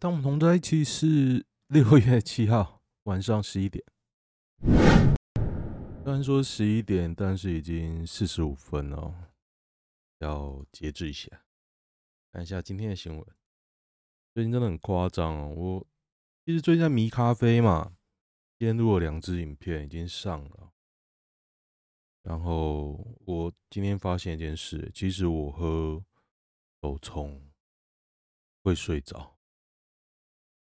当我们同在一起是 六月七号晚上十一点。虽然说十一点，但是已经四十五分了，要节制一下。看一下今天的新闻，最近真的很夸张哦。我其实最近在迷咖啡嘛，今天录了两支影片，已经上了。然后我今天发现一件事，其实我喝手冲会睡着。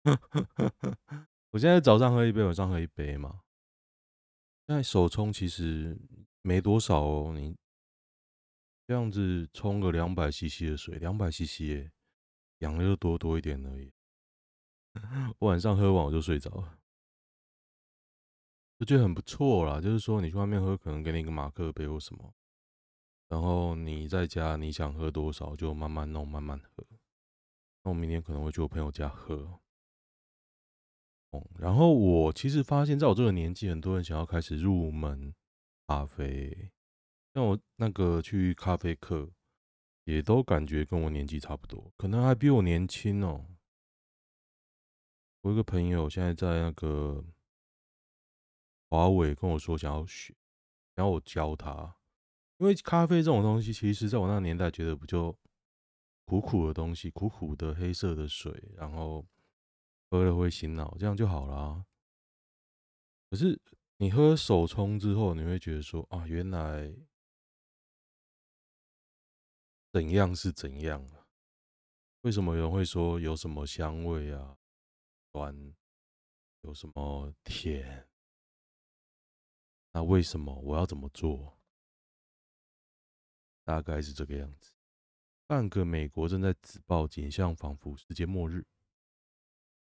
我现在早上喝一杯，晚上喝一杯嘛。现在手冲其实没多少哦，你这样子冲个两百 CC 的水，两百 CC，养乐多多一点而已。我晚上喝完我就睡着了，我觉得很不错啦。就是说你去外面喝，可能给你一个马克杯或什么，然后你在家你想喝多少就慢慢弄，慢慢喝。那我明天可能会去我朋友家喝。然后我其实发现，在我这个年纪，很多人想要开始入门咖啡，像我那个去咖啡课，也都感觉跟我年纪差不多，可能还比我年轻哦。我一个朋友现在在那个华为跟我说想要学，然后我教他，因为咖啡这种东西，其实在我那个年代觉得不就苦苦的东西，苦苦的黑色的水，然后。喝了会醒脑，这样就好了。可是你喝手冲之后，你会觉得说啊，原来怎样是怎样啊？为什么有人会说有什么香味啊？酸，有什么甜？那为什么我要怎么做？大概是这个样子。半个美国正在自爆，景象仿佛世界末日。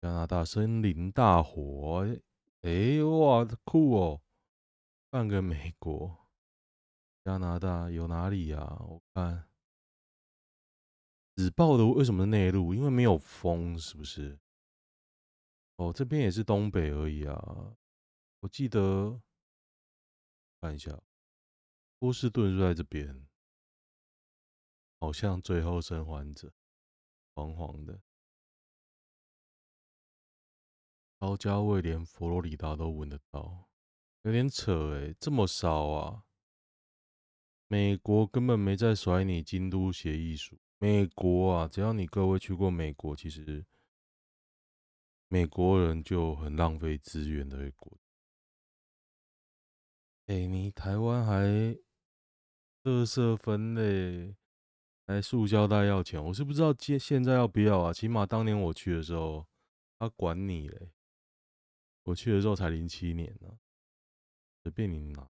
加拿大森林大火，哎、欸，哇，酷哦！半个美国，加拿大有哪里呀？我看，只爆的为什么内陆？因为没有风，是不是？哦，这边也是东北而已啊。我记得，看一下，波士顿是在这边，好像最后生还者，黄黄的。高加位连佛罗里达都闻得到，有点扯诶，这么少啊！美国根本没在甩你京都协议书。美国啊，只要你各位去过美国，其实美国人就很浪费资源的一国。哎，你台湾还垃圾分类，还塑胶袋要钱，我是不知道现现在要不要啊？起码当年我去的时候，他管你嘞。我去的时候才零七年呢，随便你拿。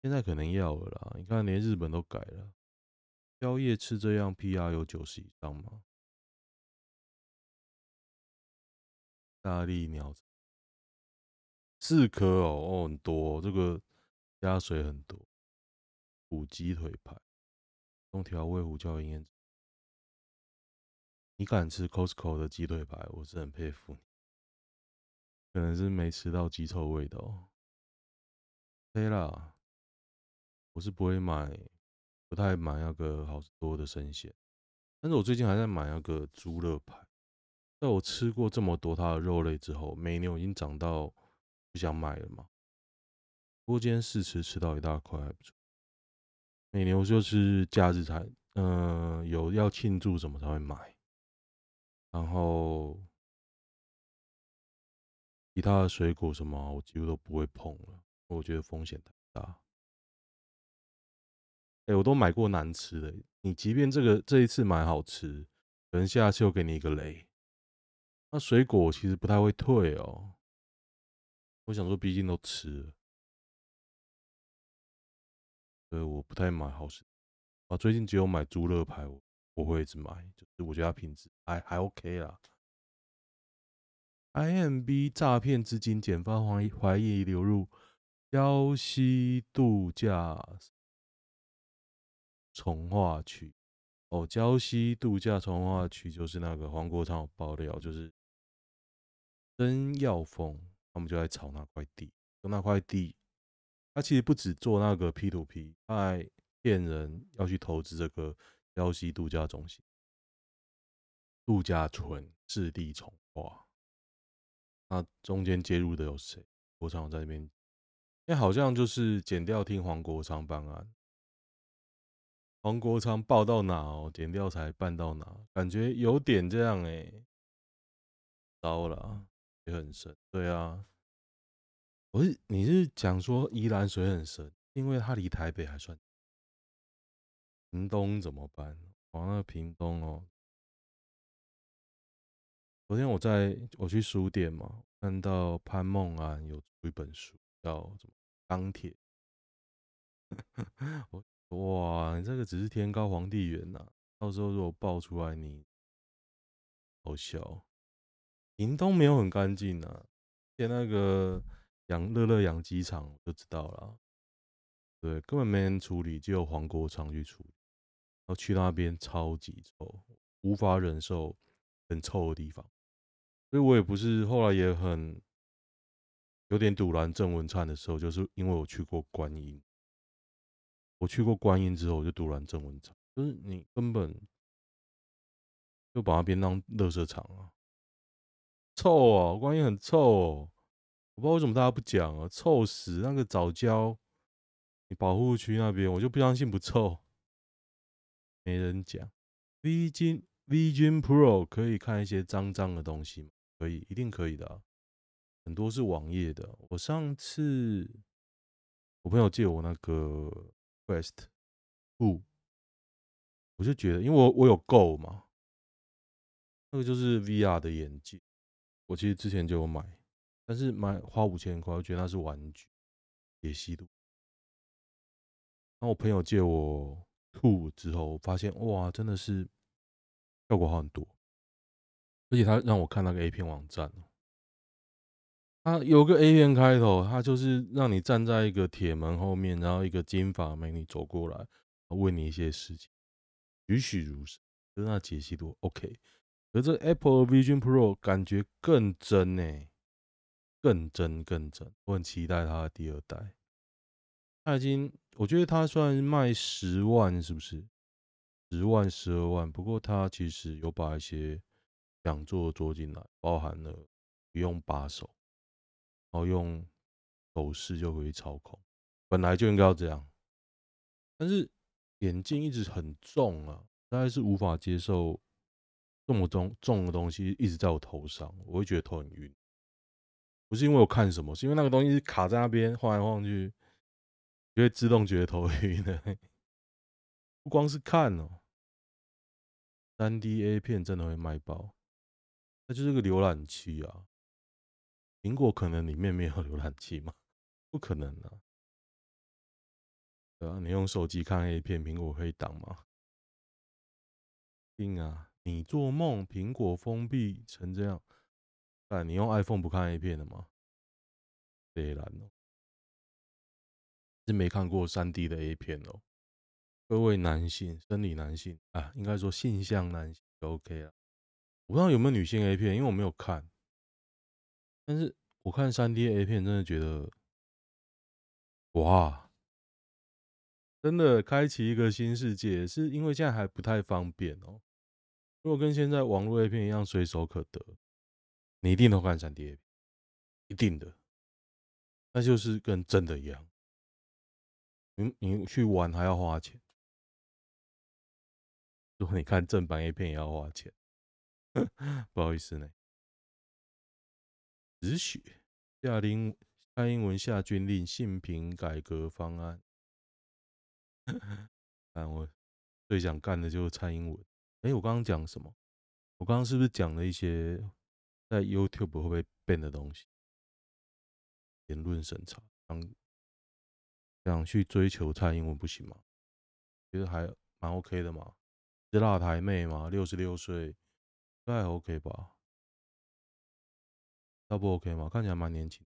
现在可能要了啦，你看连日本都改了，宵夜吃这样 PR 有九十以上吗？大力鸟四颗哦，哦很多，这个加水很多。五鸡腿排，用调味胡椒盐腌。你敢吃 Costco 的鸡腿排，我是很佩服你。可能是没吃到鸡臭味的哦。对啦，我是不会买，不太买那个好多的生鲜。但是我最近还在买那个猪肋排。在我吃过这么多它的肉类之后，美牛已经涨到不想买了嘛。不过今天试吃吃到一大块还不错。美牛就是假日才，嗯、有要庆祝什么才会买。然后。其他的水果什么，我几乎都不会碰了，我觉得风险太大。哎，我都买过难吃的，你即便这个这一次买好吃，可能下次又给你一个雷。那水果其实不太会退哦。我想说，毕竟都吃了，所以我不太买好吃。啊，最近只有买猪肋排，我我会一直买，就是我觉得它品质还还 OK 啦。IMB 诈骗资金，检方怀疑怀疑流入礁溪度假从化区。哦，礁溪度假从化区就是那个黄国昌爆料，就是曾耀峰他们就在炒那块地，那块地，他其实不止做那个 P to P，他还骗人要去投资这个礁溪度假中心。度假村市地重化，那中间介入的有谁？国昌在那边，哎，好像就是剪掉听黄国昌办案，黄国昌报到哪哦，剪掉才办到哪，感觉有点这样哎，糟了，也很深。对啊，我是你是讲说宜兰水很深，因为它离台北还算。屏东怎么办？往那屏东哦。昨天我在我去书店嘛，看到潘梦安有一本书，叫什么《钢铁》。我哇，你这个只是天高皇帝远呐！到时候如果爆出来，你好笑。屏东没有很干净呐，连那个养乐乐养鸡场就知道了。对，根本没人处理，只有黄国昌去处理。然后去那边超级臭，无法忍受很臭的地方。所以我也不是后来也很有点堵拦郑文灿的时候，就是因为我去过观音，我去过观音之后，我就堵拦郑文灿，就是你根本就把那边当垃圾场啊，臭啊！观音很臭哦，我不知道为什么大家不讲啊，臭死！那个藻礁，你保护区那边，我就不相信不臭，没人讲。V 君 V 君 Pro 可以看一些脏脏的东西吗？可以，一定可以的，很多是网页的。我上次我朋友借我那个 Quest 2，我就觉得，因为我我有 Go 嘛，那个就是 VR 的眼镜，我其实之前就有买，但是买花五千块，我觉得那是玩具，解析度。然后我朋友借我 Two 之后，我发现哇，真的是效果好很多。而且他让我看那个 A 片网站，他有个 A 片开头，他就是让你站在一个铁门后面，然后一个金发美女走过来，问你一些事情，栩栩如生，就是那解析度 OK。而这 Apple Vision Pro 感觉更真呢，更真更真，我很期待它的第二代。它已经，我觉得它算卖十万，是不是？十万、十二万，不过它其实有把一些。两座做进来，包含了不用把手，然后用手势就可以操控，本来就应该要这样。但是眼镜一直很重啊，大概是无法接受这么重重的东西一直在我头上，我会觉得头很晕。不是因为我看什么，是因为那个东西卡在那边晃来晃去，就会自动觉得头晕的。不光是看哦，3D A 片真的会卖爆。就是个浏览器啊，苹果可能里面没有 浏览器吗？不可能啊！对啊，你用手机看 A 片，苹果可以挡吗？定啊！你做梦，苹果封闭成这样，哎，你用 iPhone 不看 A 片的吗？对啦，是没看过 3D 的 A 片哦。各位男性，生理男性啊，应该说性向男性就 OK 啊。我不知道有没有女性 A 片，因为我没有看。但是我看三 D A 片，真的觉得，哇，真的开启一个新世界。是因为现在还不太方便哦。如果跟现在网络 A 片一样随手可得，你一定都看三 D A 片，一定的。那就是跟真的一样。你你去玩还要花钱，如果你看正版 A 片也要花钱。不好意思呢，止血。下令蔡英文下军令，性平改革方案。但我最想干的就是蔡英文。哎、我刚刚讲什么？我刚刚是不是讲了一些在 YouTube 会不会变的东西？言论审查，想想去追求蔡英文不行吗？觉得还蛮 OK 的嘛，是辣台妹嘛，六十六岁。应该还 OK 吧？他不 OK 吗？看起来蛮年轻。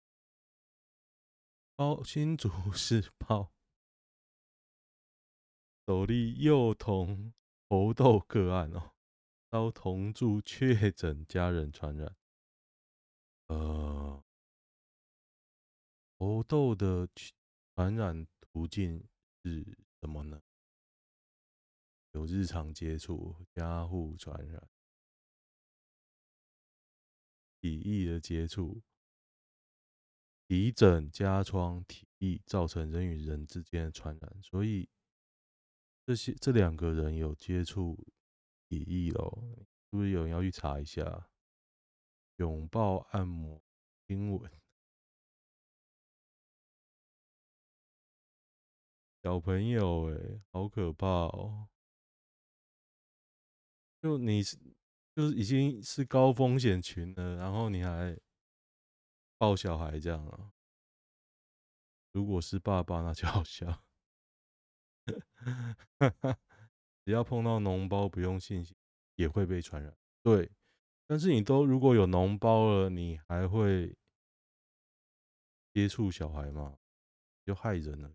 哦，新竹市包，首例幼童猴痘个案哦，遭同住确诊家人传染。呃，猴痘的传染途径是什么呢？有日常接触，家户传染。体液的接触，鼻疹、痂疮、体液造成人与人之间的传染，所以这些这两个人有接触体液咯，是不是有人要去查一下？拥抱、按摩、亲吻，小朋友哎、好可怕哦！就你。就是已经是高风险群了，然后你还抱小孩这样啊？如果是爸爸，那就好笑。只要碰到脓包，不用信心也会被传染。对，但是你都如果有脓包了，你还会接触小孩吗？就害人了。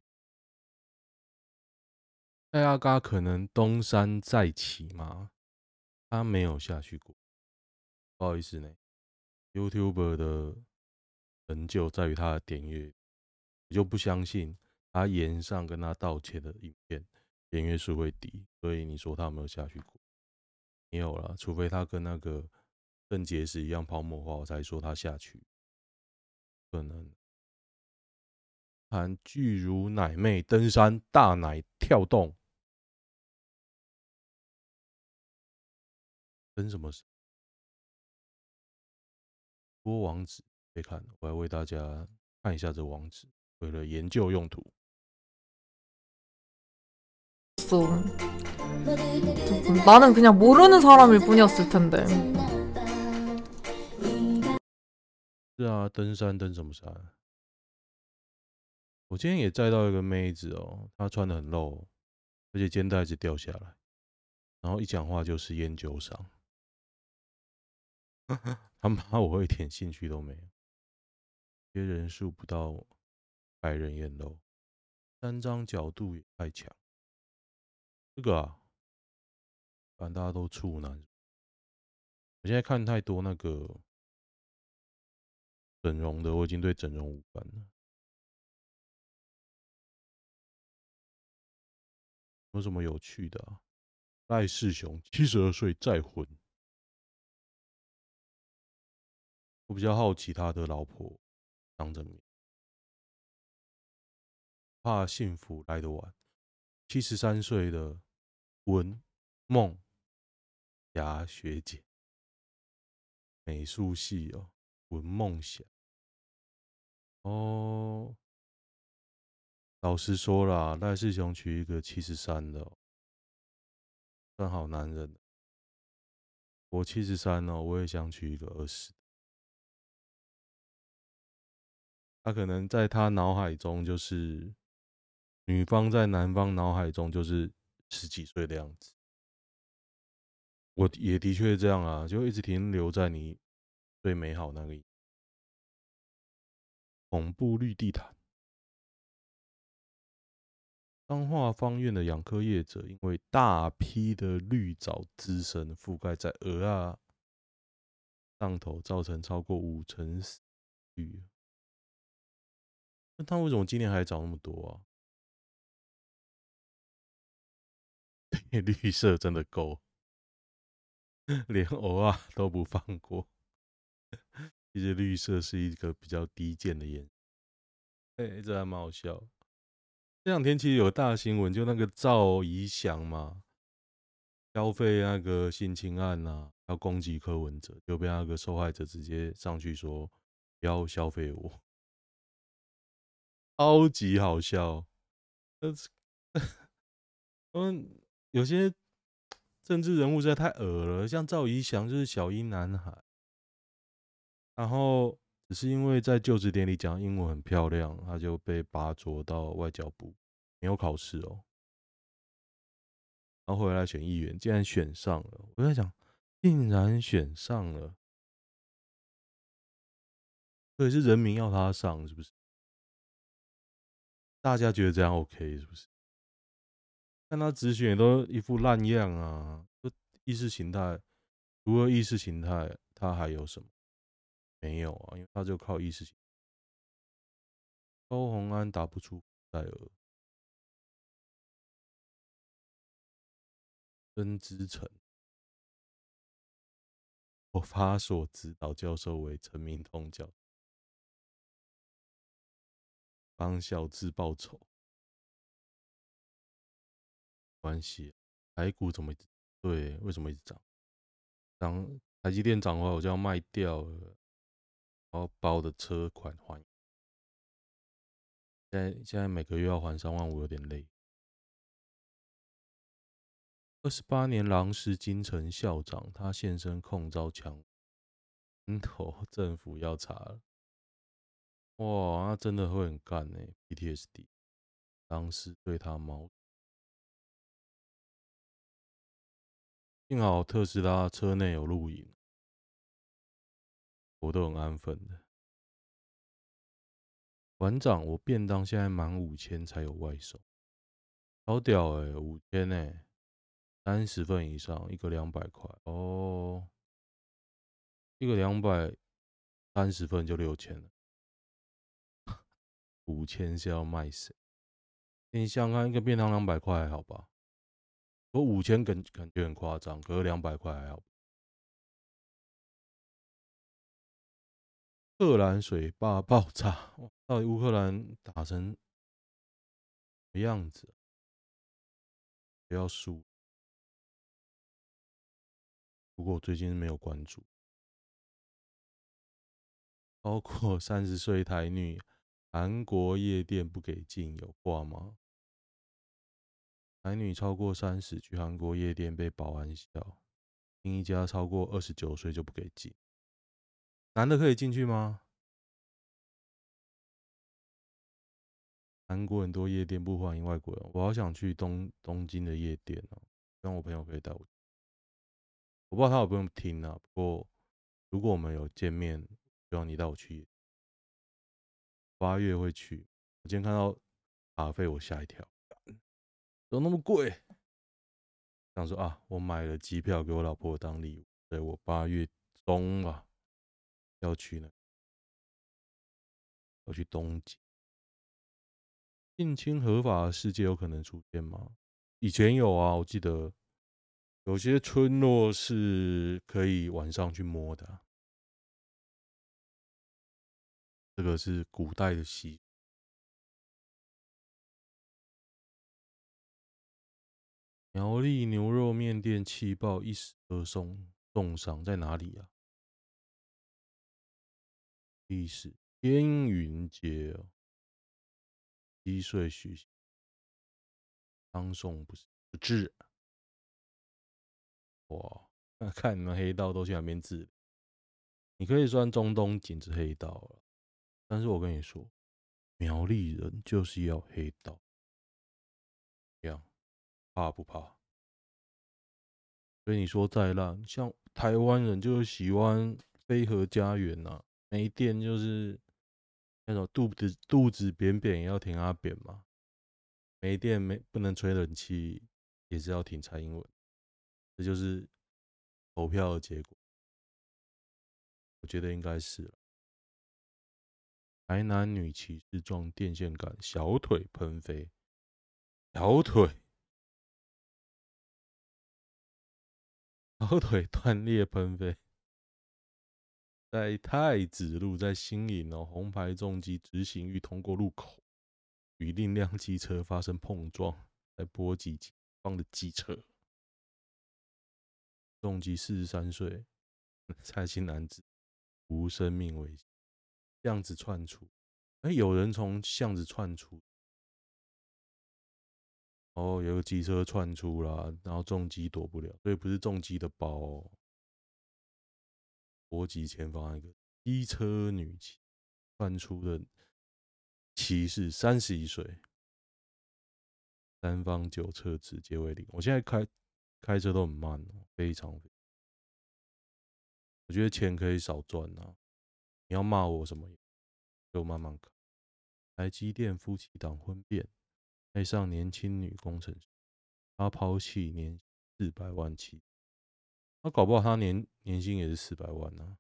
大阿嘎可能东山再起吗？他没有下去过，不好意思呢。YouTuber 的成就在于他的点阅，你就不相信他炎上跟他道歉的影片点阅数会低，所以你说他有没有下去过？没有了，除非他跟那个肾结石一样泡沫化，我才说他下去。可能韩巨乳奶妹登山，大奶跳动。登什么山？播网址可以看，我来为大家看一下这网址，为了研究用途。나는그냥모르는사람일뿐이었을텐데是啊，登山登什么山？我今天也载到一个妹子哦，她穿得很露，而且肩带一直掉下来，然后一讲话就是烟酒嗓。 他妈，我一点兴趣都没有。接人数不到百人眼喽，三张角度也太强。这个啊，反正大家都处男。我现在看太多那个整容的，我已经对整容无感了。有什么有趣的啊？赖世雄七十二岁再婚。我比较好奇他的老婆张正明，怕幸福来得晚。七十三岁的文梦霞学姐，美术系哦，文梦霞。哦，老实说啦，赖世雄娶一个七十三的，算好男人。我七十三哦，我也想娶一个二十。他可能在他脑海中就是女方，在男方脑海中就是十几岁的样子。我也的确这样啊，就一直停留在你最美好那个恐怖绿地毯。彰化方苑的养蚵业者因为大批的绿藻滋生覆盖在鹅啊上头，造成超过五成死率。那他为什么今年还涨那么多啊？绿色真的够，连蚵仔都不放过。其实绿色是一个比较低贱的颜色。哎、这还蛮好笑。这两天其实有大新闻，就那个赵怡翔嘛，消费那个性侵案啊，要攻击柯文哲，就被那个受害者直接上去说不要消费我。超级好笑，呃嗯，有些政治人物实在太恶了，像赵怡翔就是小英男孩，然后只是因为在就职典礼讲英文很漂亮，他就被拔擢到外交部，没有考试哦，然后回来选议员，竟然选上了，我在想，竟然选上了，所以是人民要他上，是不是？大家觉得这样 OK 是不是？看他直选都一副烂样啊！意识形态，除了意识形态，他还有什么？没有啊，因为他就靠意识形态。高虹安打不出戴尔，曾之成，我发所指导教授为陈明通教授，帮小智报仇。关系，台股怎么一直对？为什么一直涨？涨台积电涨的话，我就要卖掉了，然后把我的车款还。现在现在每个月要还三万五，有点累。二十八年狼师金城校长，他现身控遭枪，南投政府要查了。哇，那真的会很干呢，PTSD。当时对他毛。幸好特斯拉车内有录影，我都很安分的。馆长，我便当现在满五千才有外送，好屌哎、欸，五千哎，三十份以上一个两百块哦，一个两百三十份就六千了，五千是要卖谁？你想看，一个便当两百块还好吧？我五千感感觉很夸张，可是两百块还好。乌克兰水坝爆炸，到底乌克兰打成什么样子？不要输。不过我最近没有关注，包括三十岁台女，韩国夜店不给进，有挂吗？男女超过三十去韩国夜店被保安笑，另一家超过二十九岁就不给进。男的可以进去吗？韩国很多夜店不欢迎外国人，我好想去东东京的夜店哦，希望我朋友可以带我。我不知道他有不用听啊，不过如果我们有见面，希望你带我去。八月会去，我今天看到卡费，我吓一跳。怎么那么贵？想说啊，我买了机票给我老婆当礼物，所以我八月中吧要去呢，要去东京。性侵合法的世界有可能出现吗？以前有啊，我记得有些村落是可以晚上去摸的，这个是古代的习。苗栗牛肉面店气爆一死二送重伤，在哪里啊？历史天云街哦，七岁许当送不是不治。哇，那 看你们黑道都去哪边治？你可以算中东锦是黑道了，但是我跟你说，苗栗人就是要黑道，样。怕不怕？所以你说再烂，像台湾人就是喜欢飞禾家园呐，没电就是那种肚子肚子扁扁也要挺阿扁嘛，没电没不能吹冷气也是要挺蔡英文，这就是投票的结果。我觉得应该是了。台南女骑士撞电线杆，小腿喷飞，小腿。小腿断裂喷飞，在太子路，在新营哦，红牌重机直行欲通过路口，与另一辆机车发生碰撞，在波及前方的机车。重机四十三岁，蔡姓男子无生命危险，巷子窜出，哎，有人从巷子窜出。哦，有个机车窜出了，然后重机躲不了，所以不是重机的包哦。波及前方一个机车女骑窜出的骑士，三十一岁，三方九车直接为零。我现在开开车都很慢哦，非常，我觉得钱可以少赚啊。你要骂我什么，就慢慢开。台积电夫妻档婚变。爱上年轻女工程师，他抛弃年四百万起，他搞不好他年年薪也是四百万呢、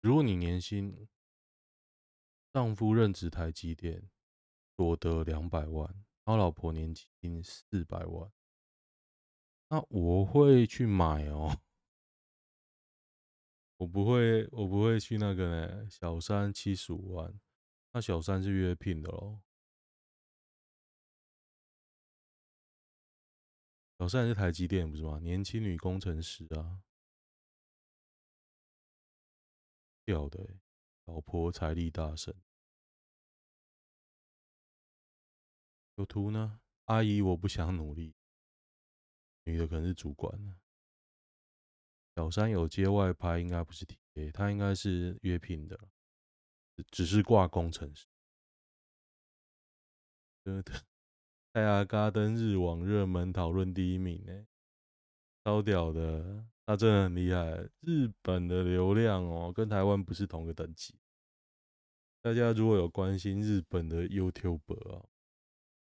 如果你年薪，丈夫任职台积电，所得两百万，他老婆年薪四百万，那我会去买哦，我不会，我不会去那个呢。小三七十五万，那小三是约聘的喽。小三是台积电不是吗？年轻女工程师啊，屌的、老婆财力大神。有图呢，阿姨，我不想努力。女的可能是主管呢。小三有接外拍，应该不是 TA，他应该是约聘的，只是挂工程师。泰亚 嘎登日网热门讨论第一名呢，超屌的，他真的很厉害。日本的流量哦，跟台湾不是同个等级。大家如果有关心日本的 YouTuber 啊，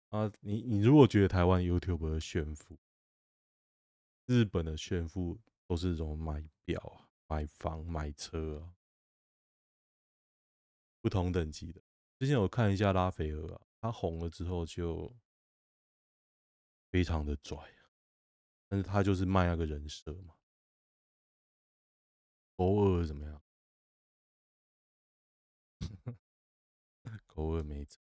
啊，你你如果觉得台湾 YouTuber 炫富，日本的炫富都是这种买表啊、买房、买车啊，不同等级的。之前我看一下拉斐尔啊，他红了之后就。非常的拽，但是他就是卖那个人设嘛。偶尔怎么样？偶尔没走。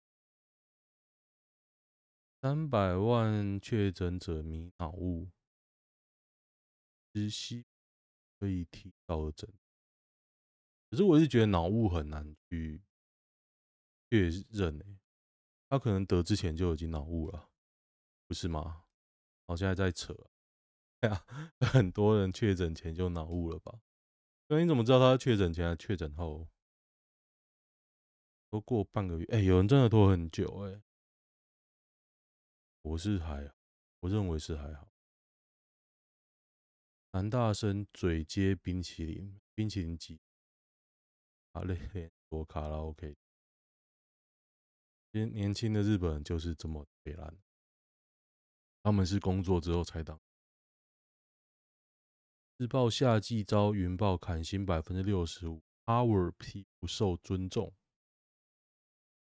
三百万确诊者迷脑雾，知悉可以提高诊。可是我是觉得脑雾很难去确认诶，他可能得之前就已经脑雾了。不是吗？好现在在扯，对啊，很多人确诊前就脑雾了吧？那你怎么知道他确诊前还确诊后？都过半个月，哎、有人真的拖很久，哎，我是还，我认为是还好。男大生嘴接冰淇淋，冰淇淋机，好嘞，我卡拉 OK。年年轻的日本人就是这么悲惨。他们是工作之后才当。日报夏季遭云豹砍薪百分之六十五，RP 不受尊重。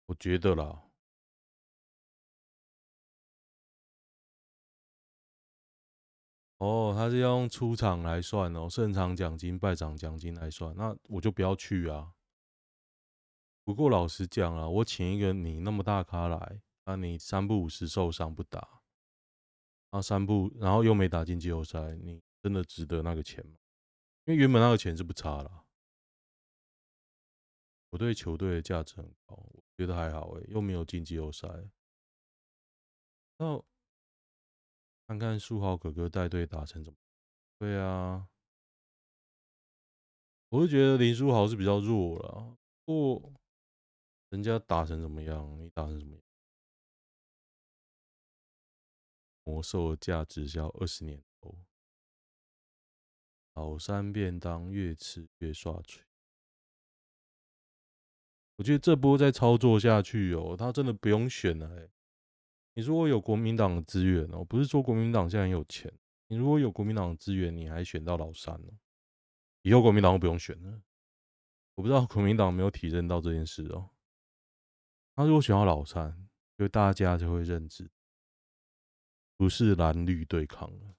我觉得啦，哦，他是要用出场来算哦，胜场奖金、败场奖金来算，那我就不要去啊。不过老实讲啊，我请一个你那么大咖来，那你三不五十受伤不打。然后三步，然后又没打进季后赛，你真的值得那个钱吗？因为原本那个钱是不差啦。我对球队的价值很高，我觉得还好诶，又没有进季后赛。那看看书豪哥哥带队打成怎么？对啊，我就觉得林书豪是比较弱了，不过人家打成怎么样？你打成怎么样？魔兽价值要二十年后。老三便当越吃越刷嘴。我觉得这波再操作下去哦，他真的不用选了欸。你如果有国民党的资源哦，不是说国民党现在很有钱。你如果有国民党的资源，你还选到老三哦，以后国民党都不用选了。我不知道国民党没有体认到这件事哦。他如果选到老三，就大家就会认知。不是蓝绿对抗了，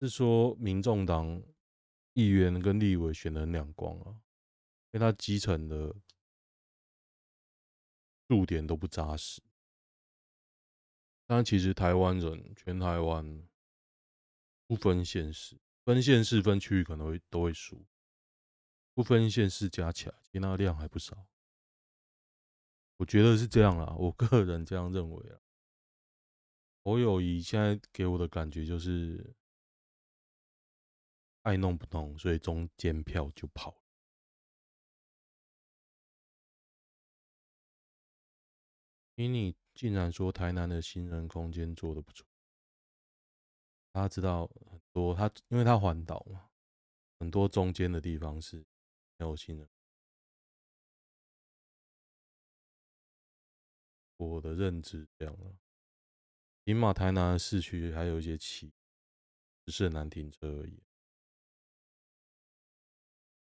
是说民众党议员跟立委选的很两光啊，因为他基层的入点都不扎实。但其实台湾人全台湾不分县市，分县市分区域可能会都会输，不分县市加起来，其实那量还不少。我觉得是这样啦，我个人这样认为啊。侯友宜现在给我的感觉就是爱弄不弄，所以中间票就跑了。你竟然说台南的行人空间做的不错，他知道很多，他因为他环岛嘛，很多中间的地方是没有行人。我的认知这样了。起码台南市区还有一些骑，只是很难停车而已。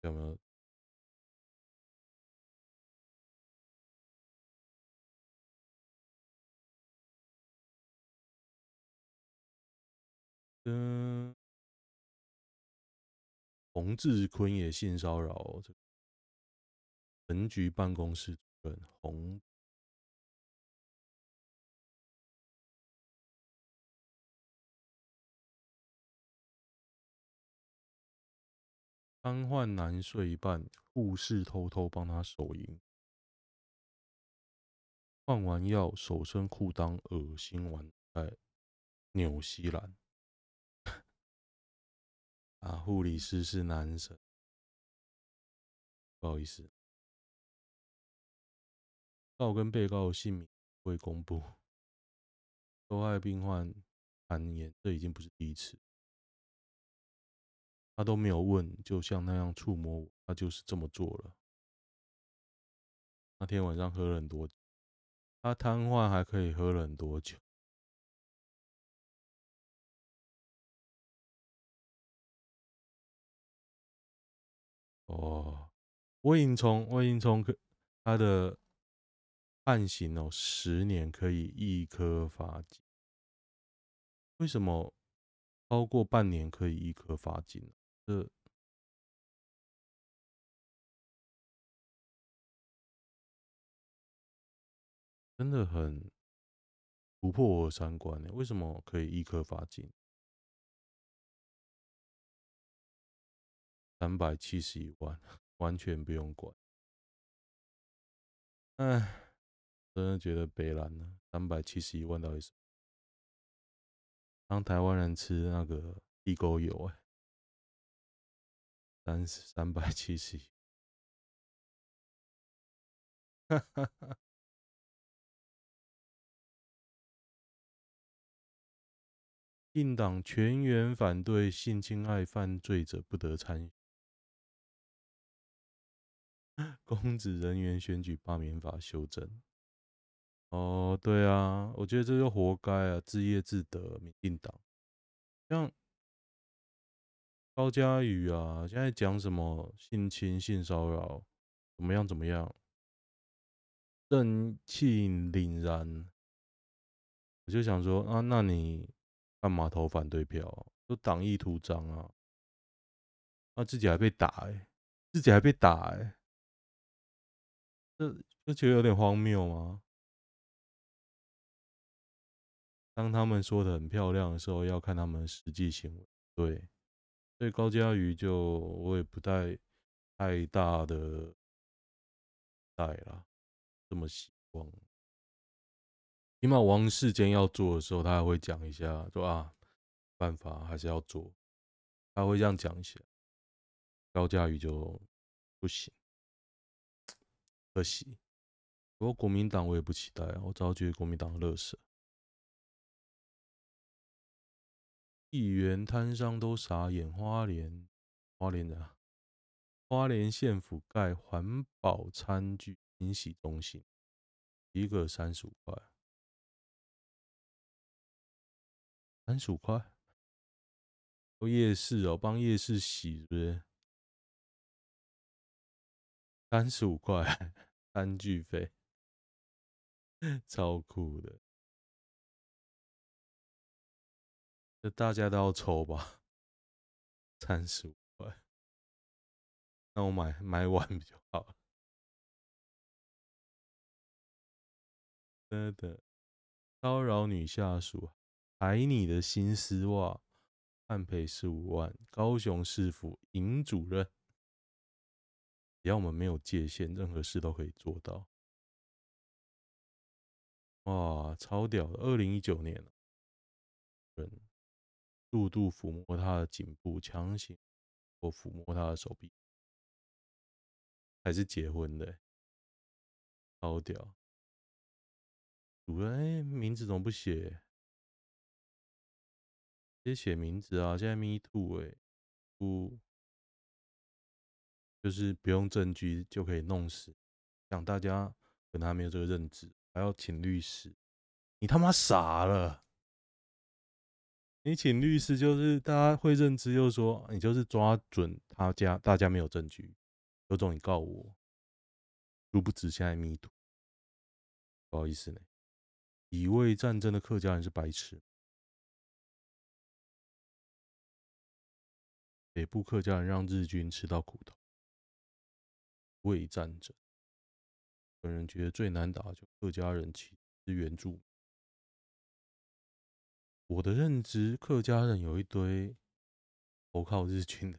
有没有？嗯，洪志坤也性骚扰这个陈局办公室主任洪。瘫痪男睡一半，护士偷偷帮他手淫，换完药手伸裤裆，恶心完在纽西兰。啊，护理师是男生，不好意思，告跟被告姓名未公布，受害病患坦言，这已经不是第一次。他都没有问，就像那样触摸我，他就是这么做了。那天晚上喝了很多酒，他瘫痪还可以喝了很多酒。哦，魏应充，魏应充可他的判刑哦，十年可以一颗罚金。为什么超过半年可以一颗罚金？这真的很突破我三观呢。为什么可以一颗罚金三百七十一万，完全不用管？哎，真的觉得北烂了。三百七十一万到底是让台湾人吃那个地沟油？哎。三三百七十一，哈哈哈！进党全员反对性侵害犯罪者不得参与，公职人员选举罢免法修正。哦，对啊，我觉得这就活该啊，自业自得，民进党像。高嘉瑜啊，现在讲什么性侵、性骚扰，怎么样？怎么样？正气凛然，我就想说啊，那你干嘛投反对票？都党意图章啊！啊，自己还被打哎、自己还被打哎、这这觉得有点荒谬吗？当他们说的很漂亮的时候，要看他们实际行为，对。所以高嘉瑜就我也不带太大的带啦，这么希望。起码王世坚要做的时候，他还会讲一下，说啊，办法还是要做，他会这样讲一下。高嘉瑜就不行，可惜。不过国民党我也不期待，我早觉得国民党乐色。议员摊商都傻眼，花莲花莲的花莲县府盖环保餐具清洗中心，一个三十五块，三十五块，夜市哦，帮夜市洗是不是？三十五块餐具费，超酷的。这大家都要抽吧，三十五块，那我买买碗比较好。真的，骚扰女下属，买你的新丝袜，判赔十五万。高雄市府尹主任，只要我们没有界限，任何事都可以做到。哇，超屌！二零一九年了，速度抚摸他的颈部，强行或抚摸他的手臂，还是结婚的、超屌！主任，哎，名字怎么不写？直接写名字啊！现在 Me Too，哎，不，就是不用证据就可以弄死，想大家可能还没有这个认知，还要请律师，你他妈傻了！你请律师，就是大家会认知，就是说你就是抓准他家，大家没有证据，有种你告我，殊不知现在 me too，不好意思呢，以为战争的客家人是白痴。北部客家人让日军吃到苦头，伪战争。本人觉得最难打就客家人其实原住。我的认知，客家人有一堆投靠日军的。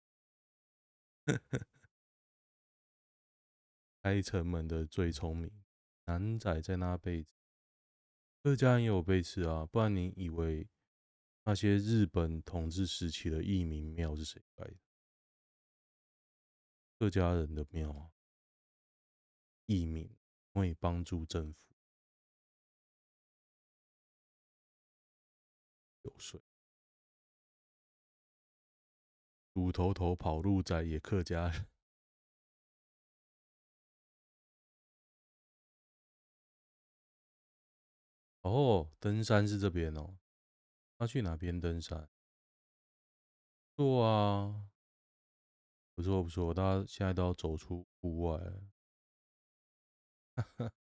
开城门的最聪明，男仔在那辈子，客家人也有被刺啊，不然你以为那些日本统治时期的义民庙是谁盖的？客家人的庙啊，义民会帮助政府有税，猪头头跑路仔也客家人。哦，登山是这边哦。他去哪边登山？不错啊，不错不错，大家现在都要走出户外了。哈哈，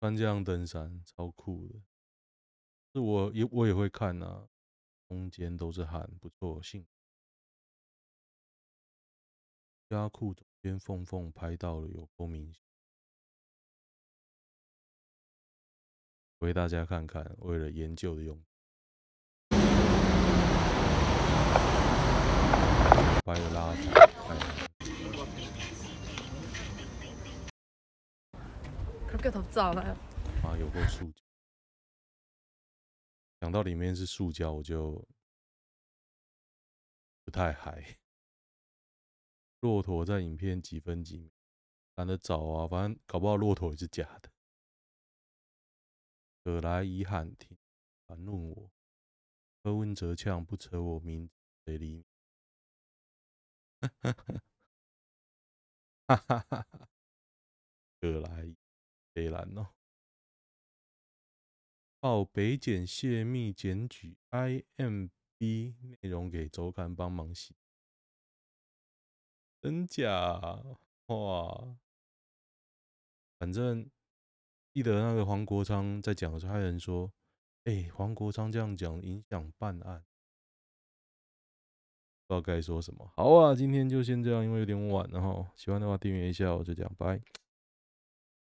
穿这样登山超酷的。是我也我也会看啊，中间都是汗，不错，幸加裤中间缝缝拍到了，有够明。为大家看看，为了研究的用。白的拉长，可给他炸了！啊，有够塑胶。想到里面是塑胶，我就不太嗨。骆驼在影片几分几秒？懒得找啊，反正搞不好骆驼也是假的。可来遗憾听反问我，柯温则呛不扯我名字谁理你？哈 哈哈哈哈哈！可来北兰哦，报北检泄密检举 IMB 内容给周刊帮忙洗，真假？哇，反正。记得那个黄国昌在讲的时候，还有人说：“哎、欸，黄国昌这样讲影响办案，不知道该说什么。”好啊，今天就先这样，因为有点晚了哈。喜欢的话订阅一下，我就这样，拜。